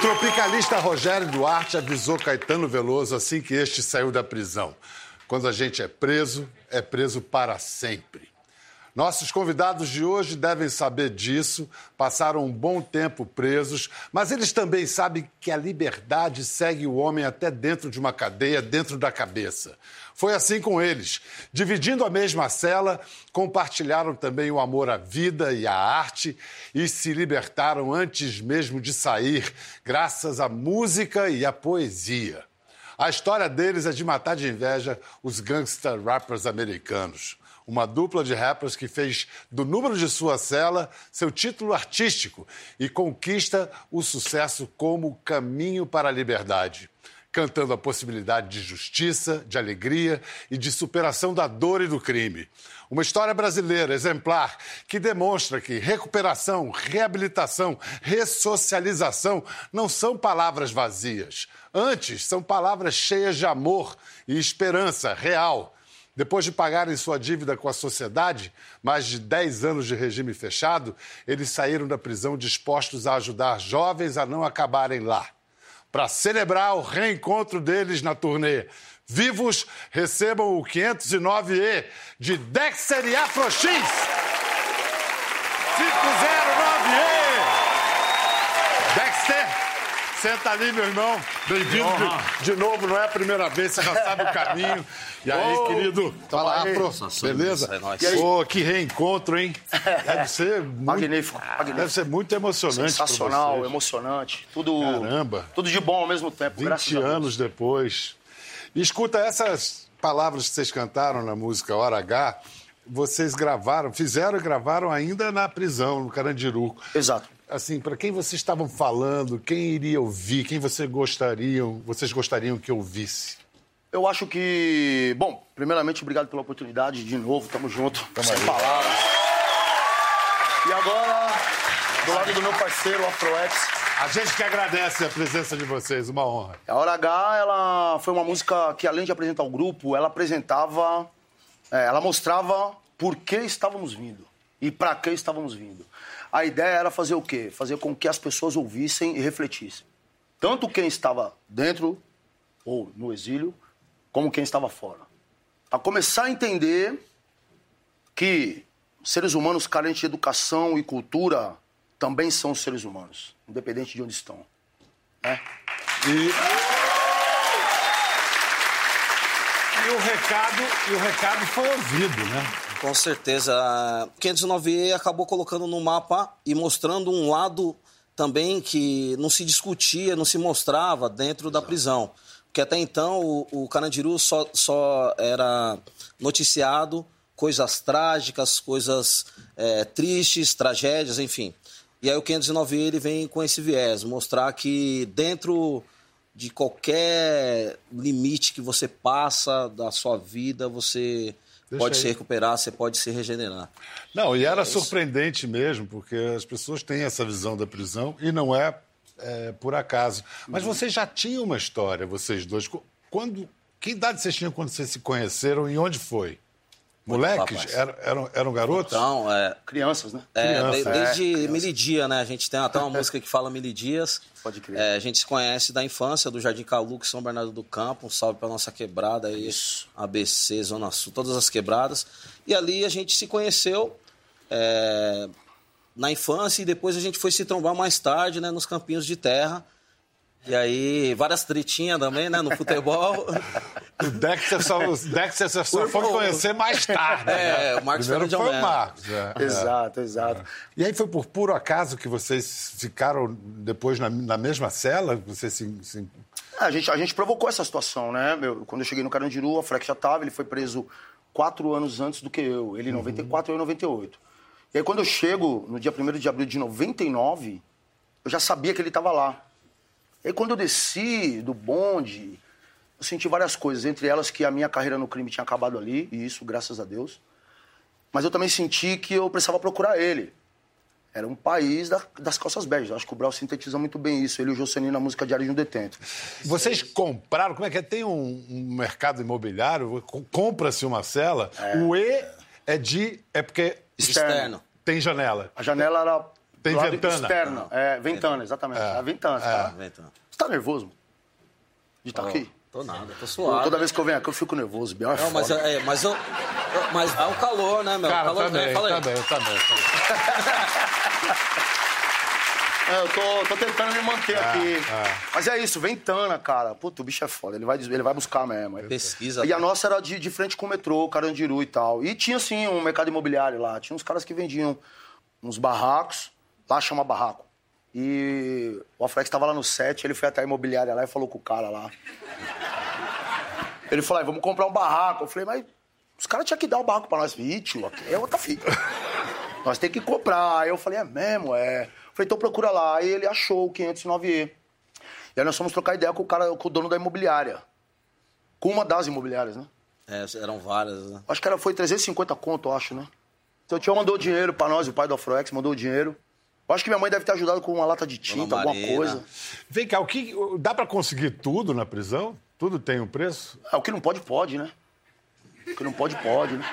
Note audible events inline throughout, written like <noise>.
tropicalista Rogério Duarte avisou Caetano Veloso assim que este saiu da prisão. Quando a gente é preso, é preso para sempre. Nossos convidados de hoje devem saber disso, passaram um bom tempo presos, mas eles também sabem que a liberdade segue o homem até dentro de uma cadeia, dentro da cabeça. Foi assim com eles. Dividindo a mesma cela, compartilharam também o amor à vida e à arte e se libertaram antes mesmo de sair, graças à música e à poesia. A história deles é de matar de inveja os gangster rappers americanos uma dupla de rappers que fez do número de sua cela seu título artístico e conquista o sucesso como caminho para a liberdade cantando a possibilidade de justiça, de alegria e de superação da dor e do crime. Uma história brasileira exemplar que demonstra que recuperação, reabilitação, ressocialização não são palavras vazias. Antes, são palavras cheias de amor e esperança real. Depois de pagarem sua dívida com a sociedade, mais de 10 anos de regime fechado, eles saíram da prisão dispostos a ajudar jovens a não acabarem lá. Para celebrar o reencontro deles na turnê, vivos recebam o 509E de Dexter e Afrox. 509 Senta ali, meu irmão. Bem-vindo de, de, novo, não é a primeira vez, você já sabe o caminho. E aí, oh, querido? Fala, aí. Beleza? É. Pô, que reencontro, hein? Deve ser muito, magnífico, magnífico. Deve ser muito emocionante. Sensacional, emocionante. Tudo, Caramba. Tudo de bom ao mesmo tempo, 20 anos depois. E escuta, essas palavras que vocês cantaram na música Hora H, vocês gravaram, fizeram e gravaram ainda na prisão, no Carandiru. Exato assim, para quem vocês estavam falando, quem iria ouvir, quem você gostariam, vocês gostariam que ouvisse? Eu acho que, bom, primeiramente obrigado pela oportunidade de novo, tamo junto, tamo sem aí. palavras. E agora, do lado do meu parceiro Afroex, a gente que agradece a presença de vocês, uma honra. A Hora H, ela foi uma música que, além de apresentar o grupo, ela apresentava, é, ela mostrava por que estávamos vindo e para que estávamos vindo. A ideia era fazer o quê? Fazer com que as pessoas ouvissem e refletissem. Tanto quem estava dentro ou no exílio, como quem estava fora. Para começar a entender que seres humanos carentes de educação e cultura também são seres humanos, independente de onde estão. Né? E... e o recado, e o recado foi ouvido, né? Com certeza. 509E acabou colocando no mapa e mostrando um lado também que não se discutia, não se mostrava dentro da prisão. Porque até então o, o só, só era noticiado coisas trágicas, coisas é, tristes, tragédias, enfim. E aí o 509 ele vem com esse viés, mostrar que dentro de qualquer limite que você passa da sua vida, você Deixa pode aí. se recuperar, você pode se regenerar. Não, e era é surpreendente mesmo, porque as pessoas têm essa visão da prisão e não é, é por acaso. Mas uhum. vocês já tinham uma história, vocês dois. Quando, que idade vocês tinham quando vocês se conheceram e onde foi? Moleques? Eram, eram, eram garotos? Então, é... Crianças, né? É, Criança, desde é, Milidia, né? A gente tem até uma música que fala Milidias. Pode crer. É, a gente se conhece da infância, do Jardim Calux, São Bernardo do Campo. Um salve pra nossa quebrada aí. Isso. ABC, Zona Sul, todas as quebradas. E ali a gente se conheceu é, na infância e depois a gente foi se trombar mais tarde, né? Nos campinhos de terra. E aí, várias tritinhas também, né, no futebol. <laughs> o Dexter só, o Dexter só foi conhecer mais tarde. É, né? o Marcos Primeiro foi o Marcos. É, exato, é. exato. E aí foi por puro acaso que vocês ficaram depois na, na mesma cela? Você se, se... É, a, gente, a gente provocou essa situação, né? Meu, quando eu cheguei no Carandiru, a Freck já estava, ele foi preso quatro anos antes do que eu. Ele em 94 uhum. eu em 98. E aí quando eu chego, no dia 1 de abril de 99, eu já sabia que ele estava lá. E aí, quando eu desci do bonde, eu senti várias coisas, entre elas que a minha carreira no crime tinha acabado ali, e isso, graças a Deus. Mas eu também senti que eu precisava procurar ele. Era um país da, das calças beijas. Acho que o Brau sintetiza muito bem isso. Ele e o Jocelyn na música Diário de um Detento. Vocês compraram, como é que é? Tem um, um mercado imobiliário, compra-se uma cela. É. O E é de. É porque. Externo. Tem janela. A janela era Tem do lado ventana? externo. É, ventana, exatamente. É. A ventana. É. tá, Ventana. você tá nervoso? mano? De estar aqui? Tô nada, tô suave. Toda vez que eu venho aqui, eu fico nervoso. Biel é Não, mas, foda. é, mas, eu, mas é o calor, né, meu? Cara, calor, também, né? Fala aí. também, também, também. <laughs> É, eu tô, tô tentando me manter aqui. é. Mas é isso, ventana, cara. Puta, o bicho é foda. Ele vai, ele vai buscar mesmo. Pesquisa. E a nossa era de, de frente com o metrô, Carandiru e tal. E tinha, sim, um mercado imobiliário lá. Tinha uns caras que vendiam uns barracos. Lá chama barraco. E o Aflex tava lá no set, ele foi até a imobiliária lá e falou com o cara lá. Ele falou, "Ah, vamos comprar um barraco. Eu falei, mas os caras tinham que dar o barraco pra nós. Ih, tio, aqui é outra fita. <laughs> nós tem que comprar. Aí eu falei, é mesmo? É. Eu falei, então procura lá. Aí ele achou o 509E. E aí nós fomos trocar ideia com o cara, com o dono da imobiliária. Com uma das imobiliárias, né? É, eram várias, né? Acho que era, foi 350 conto, eu acho, né? Então o tio mandou dinheiro pra nós, o pai do Afroex mandou dinheiro. Eu acho que minha mãe deve ter ajudado com uma lata de tinta, alguma coisa. Vem cá, o que, dá pra conseguir tudo na prisão? Tudo tem um preço? É, o que não pode, pode, né? O que não pode, pode, né?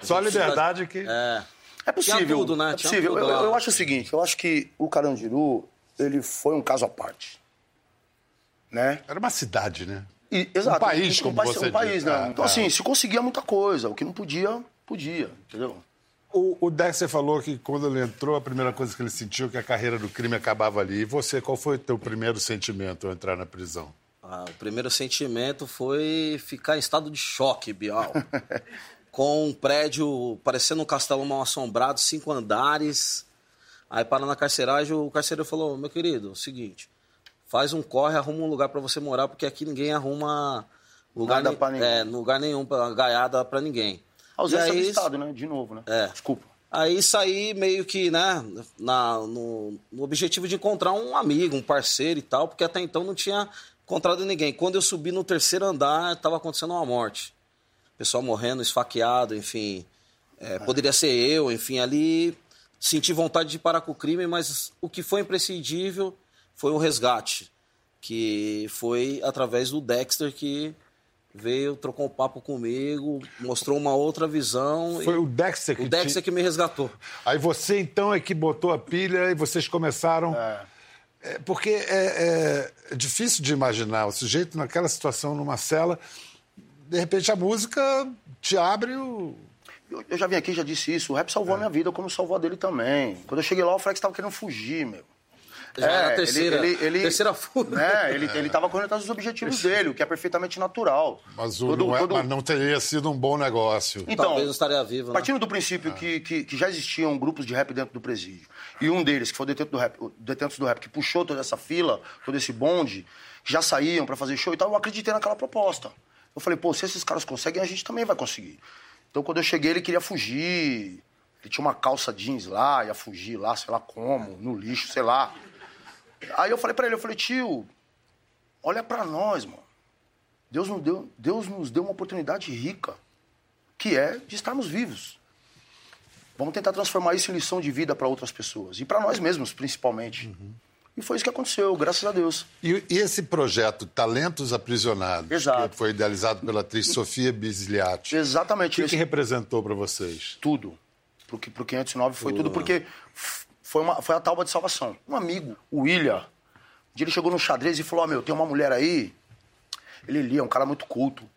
Só a liberdade que... É. É possível. Tudo, né? É possível. tudo eu, eu acho o seguinte, eu acho que o Carandiru, ele foi um caso à parte. Né? Era uma cidade, né? E, exato. Um país, um, como país- você um país, diz. né? É, então, é. assim, se conseguia muita coisa. O que não podia, podia, entendeu? O, o Dexter falou que quando ele entrou, a primeira coisa que ele sentiu é que a carreira do crime acabava ali. E você, qual foi o teu primeiro sentimento ao entrar na prisão? Ah, o primeiro sentimento foi ficar em estado de choque, Bial. <laughs> Com um prédio parecendo um castelo mal assombrado, cinco andares. Aí para na carceragem, o carcereiro falou: Meu querido, é o seguinte, faz um corre, arruma um lugar para você morar, porque aqui ninguém arruma lugar, Nada pra ninguém. É, lugar nenhum, pra, gaiada para ninguém. Ausência aí, do Estado, né? De novo, né? É. Desculpa. Aí saí meio que, né, na, no, no objetivo de encontrar um amigo, um parceiro e tal, porque até então não tinha encontrado ninguém. Quando eu subi no terceiro andar, estava acontecendo uma morte. Pessoal morrendo, esfaqueado, enfim. É, Poderia ser eu, enfim, ali senti vontade de parar com o crime, mas o que foi imprescindível foi o resgate, que foi através do Dexter que veio, trocou um papo comigo, mostrou uma outra visão. Foi e- o Dexter que o Dexter te- que me resgatou. Aí você, então, é que botou a pilha e vocês começaram... É, porque é, é difícil de imaginar o sujeito naquela situação, numa cela. De repente, a música te abre o... Eu, eu já vim aqui e já disse isso. O rap salvou a minha vida, como salvou a dele também. Quando eu cheguei lá, o Flex tava querendo fugir, meu. Já era a terceira- terceira fuga. Né? Ele, ele tava correndo atrás dos objetivos dele, o que é perfeitamente natural. Mas, o, Todo- não, é- todo- mas não teria sido um bom negócio. Então, Talvez não estaria vivo, né? partindo do princípio que, que, que já existiam grupos de rap dentro do presídio, e um deles, que foi o detento do rap, detentos do rap, que puxou toda essa fila, todo esse bonde, que já saíam pra fazer show e tal, eu acreditei naquela proposta. Eu falei, pô, se esses caras conseguem, a gente também vai conseguir. Então, quando eu cheguei, ele queria fugir. Ele tinha uma calça jeans lá, ia fugir lá, sei lá como, no lixo, sei lá. Aí eu falei pra ele, eu falei, tio, olha pra nós, mano. Deus nos deu, Deus nos deu uma oportunidade rica, que é de estarmos vivos. Vamos tentar transformar isso em lição de vida para outras pessoas. E para nós mesmos, principalmente. E foi isso que aconteceu, graças a Deus. E, e esse projeto, Talentos Aprisionados, Exato. que foi idealizado pela atriz Sofia Bisliati, o Exatamente que, isso. que representou para vocês? tudo. Pro, que- pro 509 foi tudo, porque foi, uma, foi a tábua de salvação. Um amigo, o William, um dia ele chegou no xadrez e falou: Ó, meu, tem uma mulher aí. Ele lia, um cara muito culto.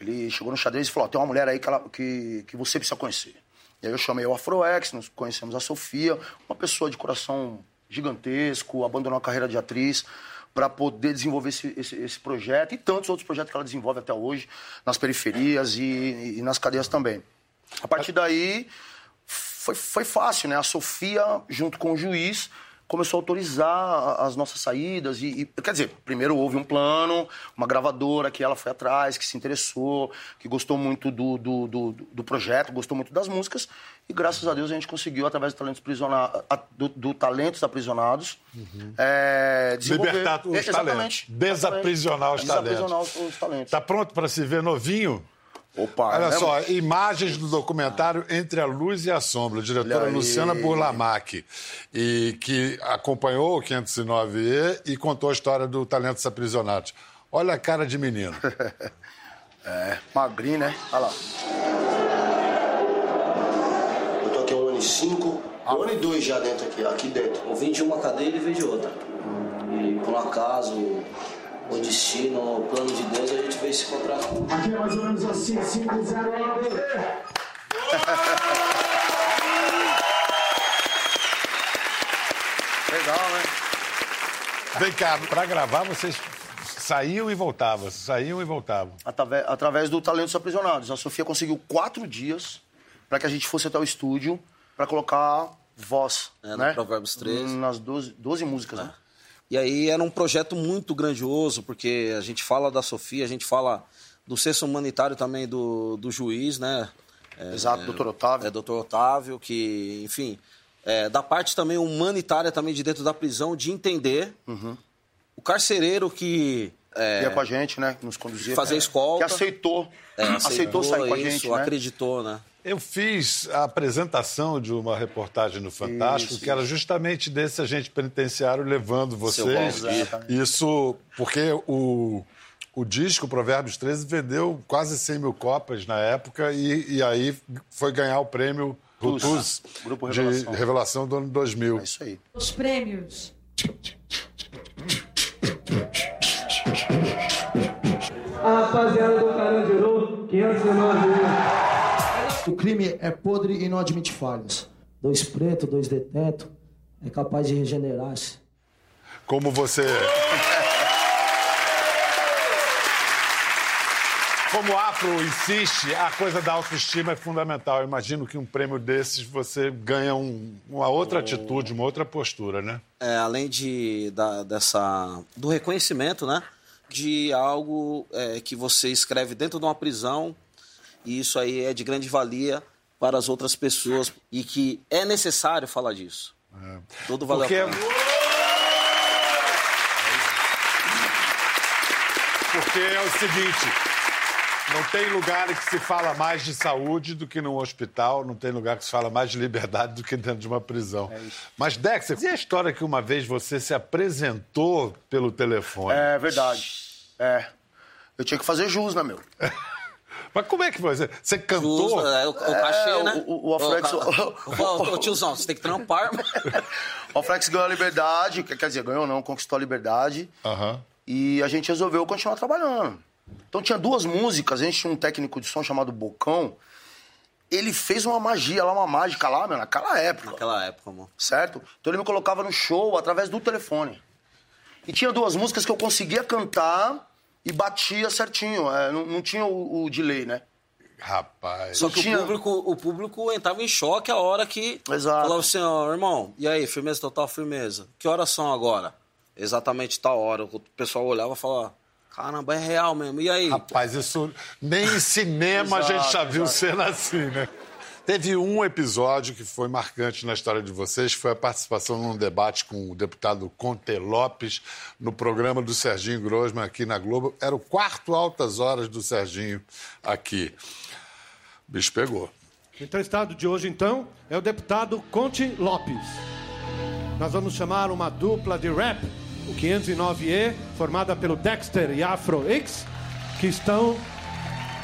Ele chegou no xadrez e falou: Ó, tem uma mulher aí que, ela- que, que você precisa conhecer. E aí eu chamei o Afroex, nós conhecemos a Sofia, uma pessoa de coração gigantesco, abandonou a carreira de atriz para poder desenvolver esse, esse, esse projeto e tantos outros projetos que ela desenvolve até hoje, nas periferias e, e nas cadeias também. A partir daí, foi, foi fácil, né? A Sofia, junto com o juiz, começou a autorizar as nossas saídas. E, e- quer dizer, primeiro houve um plano, uma gravadora que ela foi atrás, que se interessou, que gostou muito do, do, do, do projeto, gostou muito das músicas. E graças a Deus a gente conseguiu, através do Talentos, Prisona- a- do, do talentos Aprisionados, é, desenvolver... Libertar os É, talentos. Desaprisionar os Desaprisionar os, os talentos. Está pronto para se ver novinho? Opa, Olha é, só, imagens do documentário Entre a Luz e a Sombra, diretora. Luciana Burlamac, e que acompanhou o 509E e contou a história do Talentos Aprisionados. Olha a cara de menino. <laughs> É, magrinho, né? Olha lá. Eu tô aqui um ano e cinco. Um ano e dois já dentro aqui, aqui dentro. Eu vim de uma cadeira e vim de outra. E por um acaso, o destino, o plano de Deus, a gente veio se encontrar. Aqui é mais ou menos assim, 5 0 Legal, né? Vem cá, Pra gravar, vocês saíam e voltavam, saíam e voltavam. Através, através do Talentos Aprisionados. A Sofia conseguiu quatro dias para que a gente fosse até o estúdio para colocar voz, É, no né? Provérbios 13. Nas 12, 12 músicas, né? E aí era um projeto muito grandioso, porque a gente fala da Sofia, a gente fala do senso humanitário também do, do juiz, né? É, Exato, doutor Otávio. É, doutor Otávio, que, enfim, é, da parte também humanitária também de dentro da prisão, de entender o carcereiro que... É, Ia com a gente, né? Nos conduzia. Fazer escolta. Que aceitou. é, aceitou, sair com a isso, gente, né? acreditou, né? Eu fiz a apresentação de uma reportagem no Fantástico, Isso, que era justamente desse agente penitenciário levando vocês. Valdir. Isso porque o, o disco Provérbios 13 vendeu quase 100 mil cópias na época e, e aí foi ganhar o prêmio Rutus Grupo de Revelação. do ano 2000. É isso aí. Os prêmios. A rapaziada do Carandiru, 509 O crime é podre e não admite falhas. Dois pretos, dois detentos, é capaz de regenerar-se. Como você. Como o Afro insiste, a coisa da autoestima é fundamental. Eu imagino que um prêmio desses você ganha um- uma outra atitude, uma outra postura, né? É, além de, da, dessa, do reconhecimento, né? De algo é, que você escreve dentro de uma prisão, e isso aí é de grande valia para as outras pessoas, e que é necessário falar disso. Tudo valeu Porque, a pena. porque é o seguinte: não tem lugar em que se fala mais de saúde do que num hospital, não tem lugar que se fala mais de liberdade do que dentro de uma prisão. Mas, Dexter, e a história que uma vez você se apresentou pelo telefone? É verdade. É. Eu tinha que fazer jus, né, meu? <laughs> Mas como é que foi? Você, você cantou? Justo, é, o, o cachê, É, né? o- o Aflex- Ô, tiozão, você tem que trampar. <laughs> O Flex ganhou a liberdade, quer dizer, ganhou não, conquistou a liberdade. Aham. E a gente resolveu continuar trabalhando. Então tinha duas músicas, a gente tinha um técnico de som chamado Bocão. Ele fez uma magia lá, uma mágica lá, meu, naquela época. Naquela época, mano. certo? Então ele me colocava no show através do telefone. E tinha duas músicas que eu conseguia cantar e batia certinho. é, não, não tinha o, o delay, né? Rapaz. Só que tinha- o, público, o público entrava em choque a hora que Exato. falava assim, ó, irmão, e aí, firmeza total, firmeza. Que horas são agora? Exatamente tal hora. O pessoal olhava e falava, caramba, é real mesmo. E aí? Rapaz, isso nem em cinema a gente já viu exato. cena assim, né? Teve um episódio que foi marcante na história de vocês, foi a participação num debate com o deputado Conte Lopes no programa do Serginho Grosman aqui na Globo. Era o quarto Altas Horas do Serginho aqui. O bicho pegou. O entrevistado de hoje, então, é o deputado Conte Lopes. Nós vamos chamar uma dupla de rap, o 509E, formada pelo Dexter e Afro X, que estão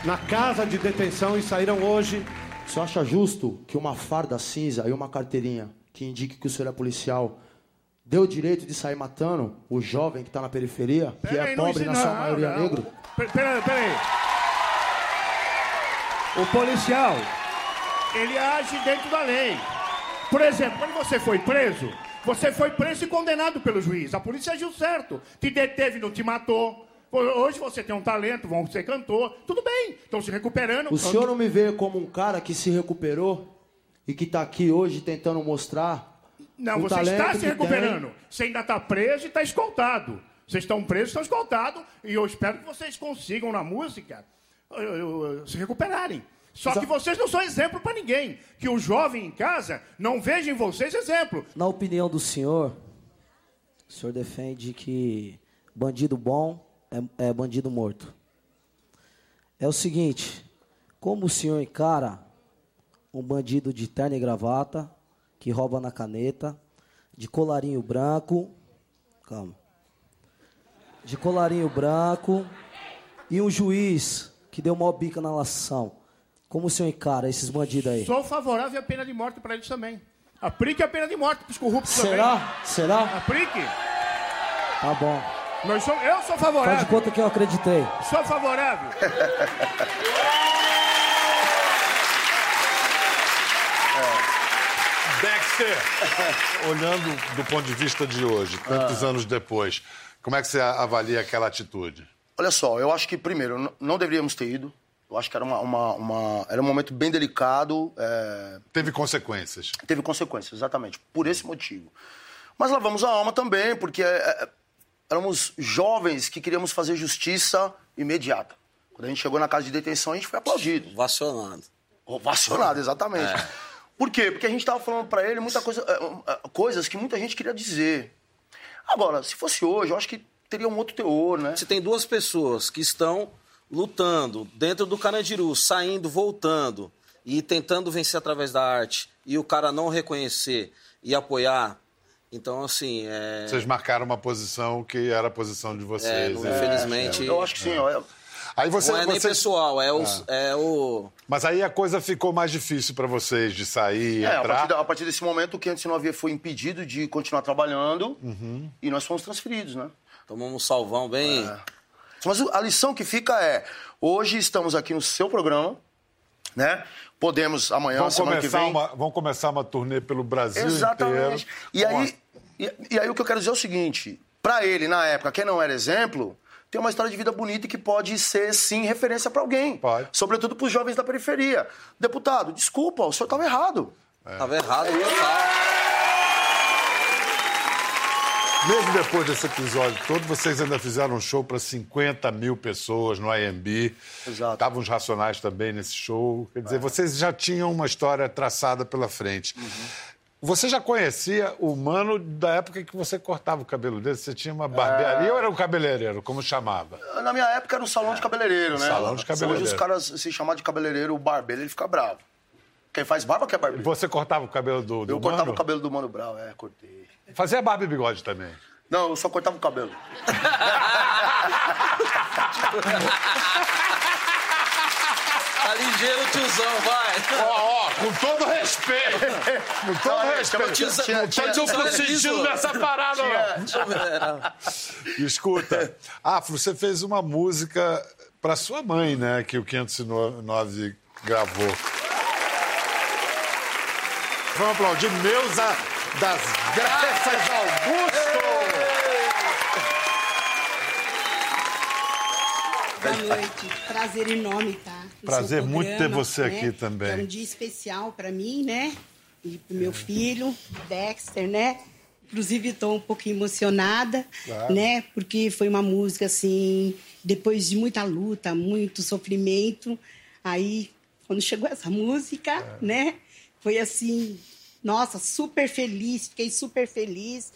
na casa de detenção e saíram hoje. O senhor acha justo que uma farda cinza e uma carteirinha que indique que o senhor é policial dê o direito de sair matando o jovem que está na periferia, que é pobre na sua não, maioria não. negro? Peraí, peraí. O policial, ele age dentro da lei. Por exemplo, quando você foi preso, você foi preso e condenado pelo juiz. A polícia agiu certo. Te deteve, não te matou. Hoje você tem um talento, vão ser cantor. Tudo bem, estão se recuperando. O senhor não me vê como um cara que se recuperou e que está aqui hoje tentando mostrar Não, o você está se recuperando. Você ainda está preso e está escoltado. Vocês estão presos e estão escoltados. E eu espero que vocês consigam, na música, se recuperarem. Só que vocês não são exemplo para ninguém. Que o jovem em casa não veja em vocês exemplo. Na opinião do senhor, o senhor defende que bandido bom é, é bandido morto. É o seguinte, como o senhor encara um bandido de terno e gravata, que rouba na caneta, de colarinho branco, calma, de colarinho branco, e um juiz que deu mó bica na lação. Como o senhor encara esses bandidos aí? Sou favorável à pena de morte para eles também. Aplique a pena de morte pros corruptos Será? também. Será? Aplique. Tá bom. Nós somos, eu sou Faz de favorável. conta que eu acreditei. Sou favorável. <laughs> Dexter, olhando do ponto de vista de hoje, tantos anos depois, como é que você avalia aquela atitude? Olha só, eu acho que, primeiro, não deveríamos ter ido. Eu acho que era, uma, uma- uma- era um momento bem delicado. é, Teve consequências. teve consequências, exatamente, por esse motivo. Mas lavamos a alma também, porque é, é, éramos jovens que queríamos fazer justiça imediata. Quando a gente chegou na casa de detenção, a gente foi aplaudido. Vacionado. Ovacionado, exatamente. Por quê? Porque a gente estava falando para ele muita coisa, é, é, coisas que muita gente queria dizer. Agora, se fosse hoje, eu acho que teria um outro teor, né? Se tem duas pessoas que estão lutando dentro do Carandiru, saindo, voltando e tentando vencer através da arte, e o cara não reconhecer e apoiar, então assim, é... Vocês marcaram uma posição que era a posição de é, vocês. não- né? infelizmente, Eu acho que sim. ó, Aí você, não é nem você- pessoal, é o, é o Mas aí a coisa ficou mais difícil para vocês de sair, É, a entrar. partir, da- a partir desse momento, o 509 foi impedido de continuar trabalhando Uhum. e nós fomos transferidos, né? tomamos um salvão bem... Mas a lição que fica é: hoje estamos aqui no seu programa, né? Podemos amanhã, Vamos semana que começar, vem. uma, vamos começar uma turnê pelo Brasil Exatamente. inteiro. E aí, e, e aí o que eu quero dizer é o seguinte: pra ele, na época, quem não era exemplo, tem uma história de vida bonita e que pode ser, sim, referência pra alguém. Pode. Sobretudo pros jovens da periferia. Deputado, desculpa, o senhor estava errado. Tava errado, total. Mesmo depois desse episódio todo, vocês ainda fizeram um show para 50 mil pessoas no IMB. Exato. Estavam os Racionais também nesse show. Quer dizer, vocês já tinham uma história traçada pela frente. Você já conhecia o Mano da época que você cortava o cabelo dele? Você tinha uma barbearia ou era um cabeleireiro, como chamava? Na minha época era um salão de cabeleireiro, né? Salão de cabeleireiro. Hoje os caras se chamar de cabeleireiro, o barbeiro, ele fica bravo. Quem faz barba que é barbeiro. Você cortava o cabelo do, do Eu cortava Mano? o cabelo do Mano Brown, é, cortei. Fazia barba e bigode também. Não, eu só cortava o cabelo. <laughs> Tá ligeiro, tiozão, vai. Ó, ó, com todo respeito. <laughs> Com todo é, respeito. tinha- tinha- não tinha- tô sentido nessa parada, não. Escuta, Afro, você fez uma música para sua mãe, né? Que o 509 gravou. Vamos aplaudir Neuza das Graças Augusto! Boa noite. Prazer enorme estar. Prazer muito ter você aqui também. É um dia especial para mim, né? E pro meu filho, Dexter, né? Inclusive estou um pouquinho emocionada, Claro. né? Porque foi uma música assim, depois de muita luta, muito sofrimento, aí quando chegou essa música, É. né? Foi assim, nossa, super feliz, fiquei super feliz.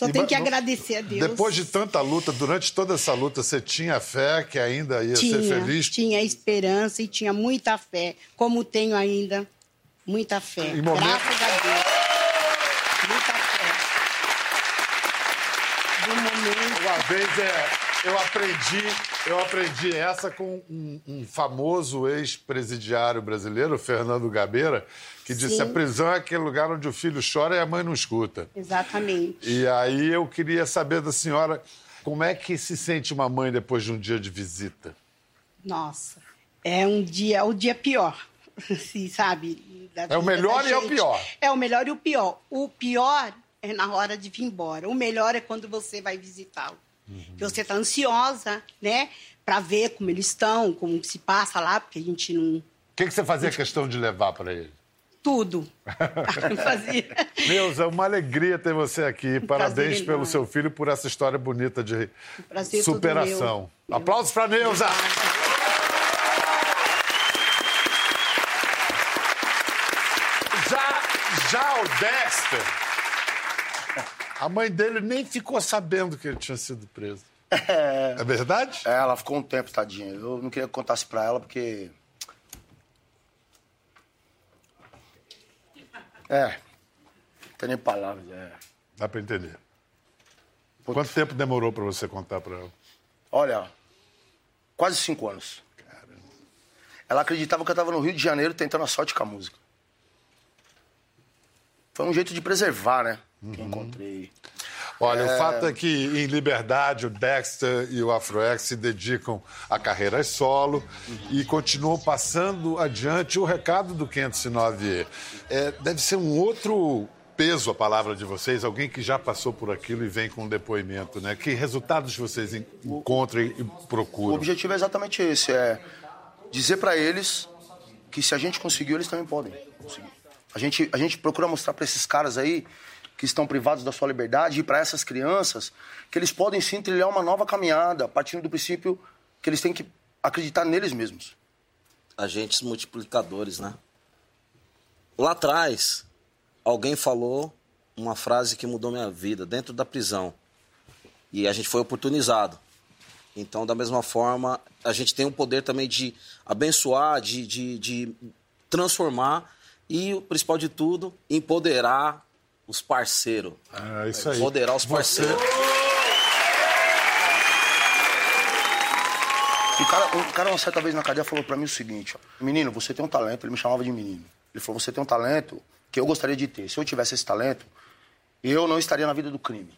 Só E tenho ba- que agradecer a Deus. Depois de tanta luta, durante toda essa luta, você tinha fé que ainda ia tinha, ser feliz? tinha esperança e tinha muita fé, como tenho ainda muita fé. Em momento- Graças a Deus. Muita fé. Do momento. Uma vez é, eu aprendi, eu aprendi essa com um, um famoso ex-presidiário brasileiro, Fernando Gabeira, que disse: Sim. a prisão é aquele lugar onde o filho chora e a mãe não escuta. Exatamente. E aí eu queria saber da senhora como é que se sente uma mãe depois de um dia de visita. Nossa, é um dia, é o dia pior. <laughs> Assim, sabe? É o melhor e é o pior. É o melhor e o pior. O pior é na hora de vir embora. O melhor é quando você vai visitá-lo. Uhum. Que você está ansiosa, né? Para ver como eles estão, como se passa lá, porque a gente não. O que, que você fazia questão de levar para ele? Tudo. <laughs> <laughs> Fazia. Neuza, uma alegria ter você aqui. Parabéns pelo seu filho por essa história bonita de é superação. meu. Aplausos para Neuza! Já, já o Dexter, a mãe dele nem ficou sabendo que ele tinha sido preso. É verdade? É, ela ficou um tempo, tadinha. Eu não queria que contasse pra ela, porque. É. Não tem nem palavras. É. Dá para entender. Quanto tempo demorou para você contar para ela? Olha, quase cinco anos. Ela acreditava que eu estava no Rio de Janeiro tentando a sorte com a música. foi um jeito de preservar, né? Que encontrei. Olha, o fato é que em Liberdade o Dexter e o Afroex se dedicam a carreiras solo e continuam passando adiante o recado do 509E. É, deve ser um outro peso a palavra de vocês, alguém que já passou por aquilo e vem com um depoimento, né? Que resultados vocês en- encontram e O procuram? objetivo é exatamente esse, é dizer pra eles que se a gente conseguiu, eles também podem conseguir. A gente, a gente procura mostrar pra esses caras aí que estão privados da sua liberdade e pra essas crianças que eles podem sim trilhar uma nova caminhada, partindo do princípio que eles têm que acreditar neles mesmos. agentes multiplicadores, né? Lá atrás, alguém falou uma frase que mudou minha vida dentro da prisão. E a gente foi oportunizado. Então, da mesma forma, a gente tem o poder também de abençoar, de, de, de transformar e, o principal de tudo, empoderar os parceiros. É isso aí. Empoderar os parceiros. Um cara, um cara uma certa vez na cadeia falou pra mim o seguinte, ó, menino, você tem um talento, ele me chamava de menino. Ele falou, você tem um talento que eu gostaria de ter. Se eu tivesse esse talento, eu não estaria na vida do crime.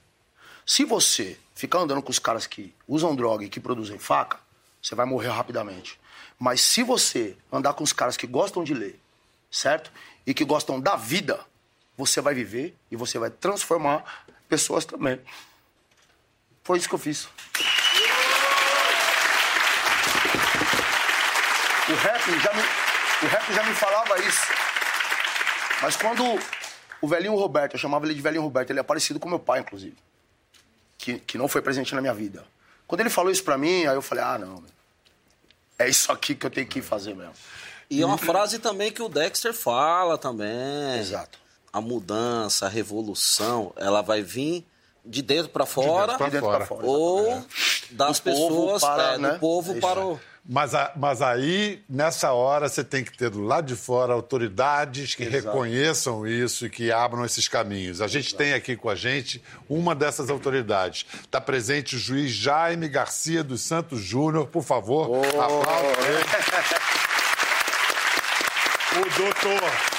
Se você ficar andando com os caras que usam droga e que produzem faca, você vai morrer rapidamente. Mas se você andar com os caras que gostam de ler, certo? E que gostam da vida, você vai viver e você vai transformar pessoas também. Foi isso que eu fiz. O rap já me, o rap já me falava isso. Mas quando o velhinho Roberto, eu chamava ele de velhinho Roberto, ele é parecido com meu pai, inclusive. Que, que não foi presente na minha vida. Quando ele falou isso pra mim, aí eu falei, ah, não. É isso aqui que eu tenho que fazer mesmo. E é uma frase também que o Dexter fala também. Exato. A mudança, a revolução, ela vai vir de dentro para fora, pra De dentro fora. fora. ou das Do povo pessoas, para, é, né? do povo É isso para o... Mas, a- mas aí, nessa hora, você tem que ter do lado de fora autoridades que reconheçam isso e que abram esses caminhos. A gente tem aqui com a gente uma dessas autoridades. Está presente o juiz Jaime Garcia dos Santos Júnior. Por favor, aplauda ele. <laughs> O doutor.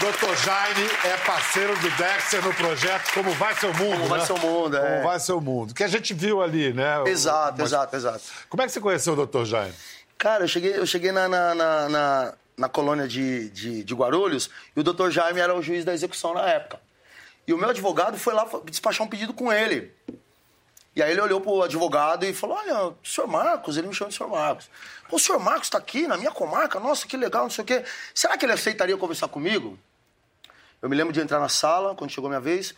Doutor Jaime é parceiro do Dexter no projeto Como Vai Seu Mundo. Como Vai né? Seu Mundo, é. Como Vai Seu Mundo. Que a gente viu ali, né? Exato, Mas- exato, exato. Como é que você conheceu o doutor Jaime? Cara, eu cheguei, eu cheguei na, na, na, na- na colônia de, de, de Guarulhos e o doutor Jaime era o juiz da execução na época. E o meu advogado foi lá despachar um pedido com ele. E aí ele olhou pro advogado e falou: Olha, senhor Marcos, ele me chama de senhor Marcos. Pô, o senhor Marcos tá aqui na minha comarca, nossa, que legal, não sei o quê. Será que ele aceitaria conversar comigo? Eu me lembro de entrar na sala, quando chegou a minha vez,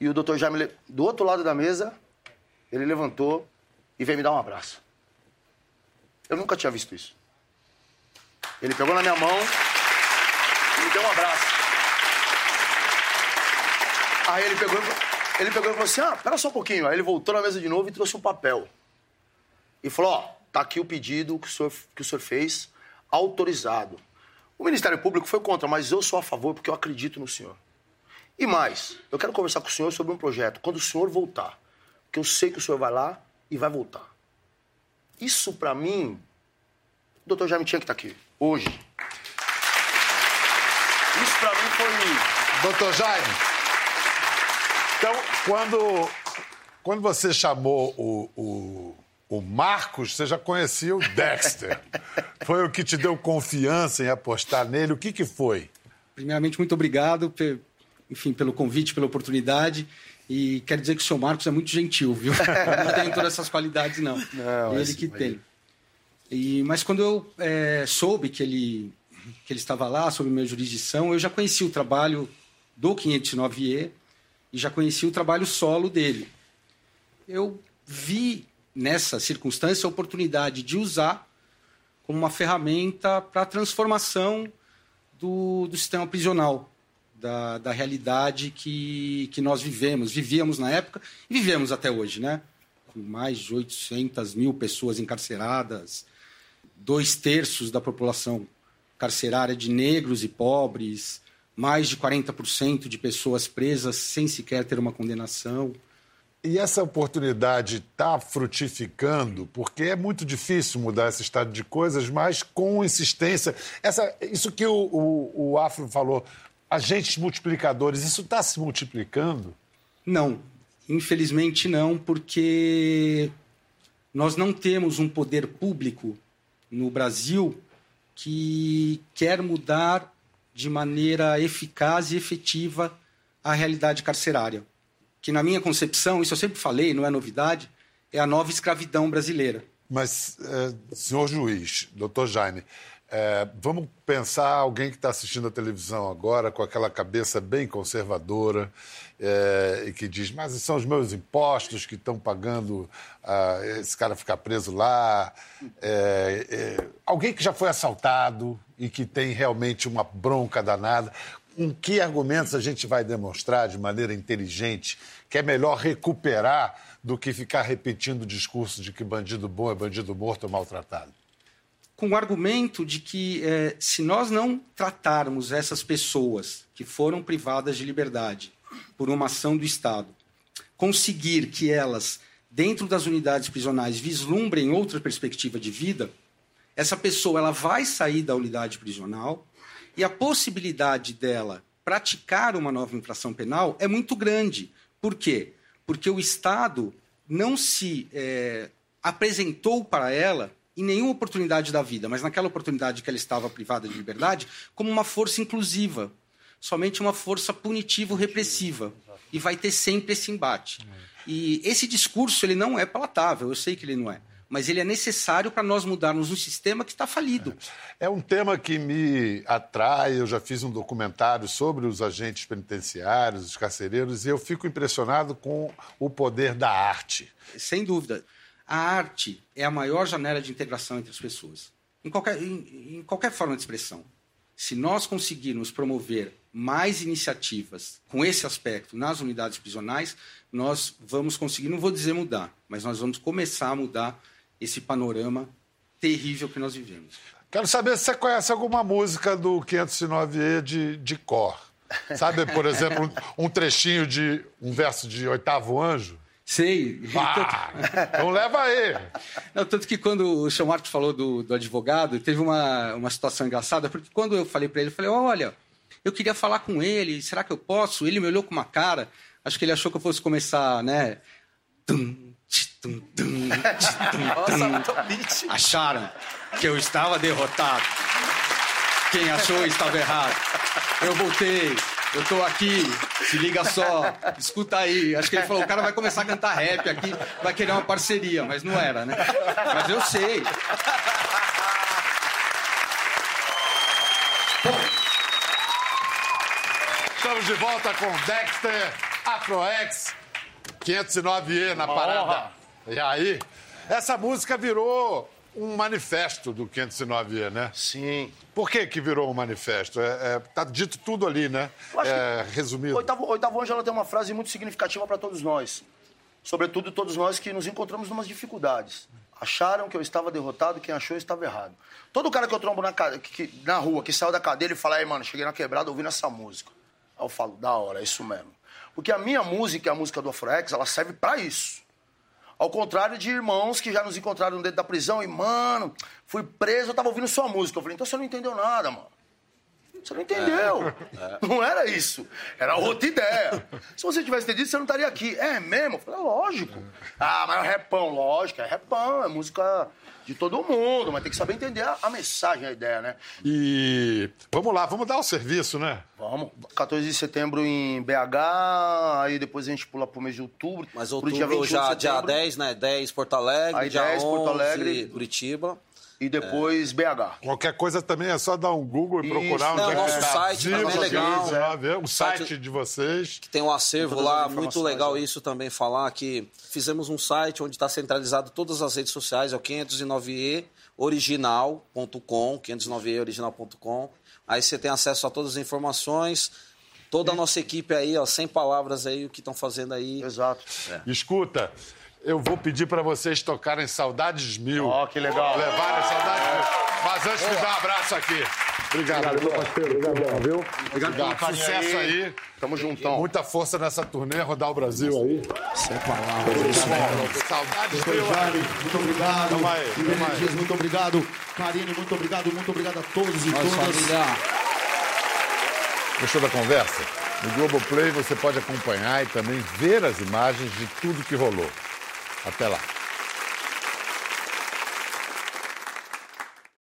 e o doutor Jaime, le- do outro lado da mesa, ele levantou e veio me dar um abraço. Eu nunca tinha visto isso. Ele pegou na minha mão e me deu um abraço. Aí ele pegou, e- ele pegou e falou assim: Ah, pera só um pouquinho. Aí ele voltou na mesa de novo e trouxe um papel. E falou: Ó, tá aqui o pedido que o senhor, que o senhor fez, autorizado. O Ministério Público foi contra, mas eu sou a favor porque eu acredito no senhor. E mais, eu quero conversar com o senhor sobre um projeto. Quando o senhor voltar, porque eu sei que o senhor vai lá e vai voltar. Isso pra mim, o doutor Jaime tinha que estar aqui, hoje. Isso pra mim foi. Doutor Jaime, então, quando, quando você chamou o, o, o Marcos, você já conhecia o Dexter. <laughs> foi o que te deu confiança em apostar nele? O que, que foi? Primeiramente, muito obrigado, enfim, pelo convite, pela oportunidade. E quero dizer que o senhor Marcos é muito gentil, viu? <laughs> Não tem todas essas qualidades, não. Não, ele mas- que tem. E, mas quando eu eh, soube que ele, que ele estava lá, sob minha jurisdição, eu já conhecia o trabalho do 509E e já conhecia o trabalho solo dele. Eu vi nessa circunstância a oportunidade de usar como uma ferramenta para a transformação do, do sistema prisional, da, da realidade que, que nós vivemos, vivíamos na época e vivemos até hoje, né? Com mais de 800 mil pessoas encarceradas, dois terços da população carcerária de negros e pobres, mais de 40% de pessoas presas sem sequer ter uma condenação. E essa oportunidade está frutificando, porque é muito difícil mudar esse estado de coisas, mas com insistência. Essa, isso que o, o, o Afro falou, agentes multiplicadores, isso está se multiplicando? Não, infelizmente não, porque nós não temos um poder público no Brasil que quer mudar de maneira eficaz e efetiva a realidade carcerária. Que, na minha concepção, isso eu sempre falei, não é novidade, é a nova escravidão brasileira. Mas, é, senhor juiz, doutor Jaime, é, vamos pensar alguém que está assistindo a televisão agora com aquela cabeça bem conservadora é, e que diz: Mas são os meus impostos que estão pagando esse cara ficar preso lá. É, é, alguém que já foi assaltado e que tem realmente uma bronca danada. Com que argumentos a gente vai demonstrar de maneira inteligente que é melhor recuperar do que ficar repetindo o discurso de que bandido bom é bandido morto ou maltratado? Com o argumento de que é, se nós não tratarmos essas pessoas que foram privadas de liberdade por uma ação do Estado, conseguir que elas, dentro das unidades prisionais, vislumbrem outra perspectiva de vida, essa pessoa ela vai sair da unidade prisional e a possibilidade dela praticar uma nova infração penal é muito grande. Por quê? Porque o Estado não se é, apresentou para ela em nenhuma oportunidade da vida, mas naquela oportunidade que ela estava privada de liberdade, como uma força inclusiva, somente uma força punitivo-repressiva. E vai ter sempre esse embate. E esse discurso ele não é palatável, eu sei que ele não é mas ele é necessário para nós mudarmos um sistema que está falido. É. é um tema que me atrai. Eu já fiz um documentário sobre os agentes penitenciários, os carcereiros, e eu fico impressionado com o poder da arte. Sem dúvida. A arte é a maior janela de integração entre as pessoas, em qualquer, em, em qualquer forma de expressão. Se nós conseguirmos promover mais iniciativas com esse aspecto nas unidades prisionais, nós vamos conseguir, não vou dizer mudar, mas nós vamos começar a mudar esse panorama terrível que nós vivemos. Quero saber se você conhece alguma música do 509E de, de cor. Sabe, por exemplo, um, trechinho de um verso de Oitavo Anjo? Sei. Ah, <laughs> então leva aí. Não, tanto que quando o Sr. Marcos falou do, do, advogado, teve uma, uma situação engraçada, porque quando eu falei para ele, eu falei, olha, eu queria falar com ele, será que eu posso? Ele me olhou com uma cara, acho que ele achou que eu fosse começar, né? Tum, Tum, tum, <laughs> Nossa, Acharam que eu estava derrotado. Quem achou estava errado. Eu voltei. Eu tô aqui, se liga só, escuta aí. Acho que ele falou, o cara vai começar a cantar rap aqui, vai querer uma parceria, mas não era, né? Mas eu sei. Estamos de volta com Dexter, AfroX, 509E na parada. E aí, essa música virou um manifesto do 509E, né? Sim. Por que que virou um manifesto? É, é, tá dito tudo ali, né? É, resumido. Oitavo, Oitavo Anjo, ela tem uma frase muito significativa para todos nós. Sobretudo todos nós que nos encontramos em umas dificuldades. Acharam que eu estava derrotado, quem achou estava errado. Todo cara que eu trombo na, que, na rua, que saiu da cadeira e fala, aí, mano, cheguei na quebrada ouvindo essa música. Aí eu falo, da hora, é isso mesmo. Porque a minha música, a música do Afroex, ela serve para isso. Ao contrário de irmãos que já nos encontraram dentro da prisão e, mano, fui preso, eu tava ouvindo sua música. Eu falei, então você não entendeu nada, mano. Você não entendeu. É, é. <laughs> Não era isso. Era outra ideia. Se você tivesse entendido, você não estaria aqui. É mesmo? Eu falei, é lógico. Ah, mas é repão, lógico, é repão, é música de todo mundo, mas tem que saber entender a, a, mensagem, a ideia, né? E vamos lá, vamos dar o serviço, né? Vamos. 14 de setembro em BH, aí depois a gente pula pro mês de outubro. Mas outubro dia já dia 10, né? 10 Porto Alegre, aí dia 10 11, Porto Alegre, Curitiba e depois é. BH. Qualquer coisa também é só dar um Google e procurar Isso. onde Não, é nosso site Viva, também é legal. É. Ver, o site, site de vocês. Que tem um acervo lá, muito legal né? isso também falar que fizemos um site onde está centralizado todas as redes sociais, é o 509e original.com, 509e original.com. Aí você tem acesso a todas as informações. Toda a nossa equipe aí, ó, sem palavras aí, o que estão fazendo aí. Exato. É. Escuta, eu vou pedir para vocês tocarem Saudades Mil. Ó, oh, que legal. Levarem Saudades Mil. Mas antes, me dá um abraço aqui. Obrigado, Obrigado meu parceiro. Obrigado, viu? Obrigado pelo Sucesso aí. aí. Tamo juntão. Muita força nessa turnê, rodar o Brasil aí. Sem palavras. Saudades Mil. Muito obrigado. Tamo aí. Tamo aí. muito obrigado. Karine, muito obrigado. Muito obrigado a todos e todas. Família. Gostou da conversa? No Globoplay você pode acompanhar e também ver as imagens de tudo que rolou. Até lá.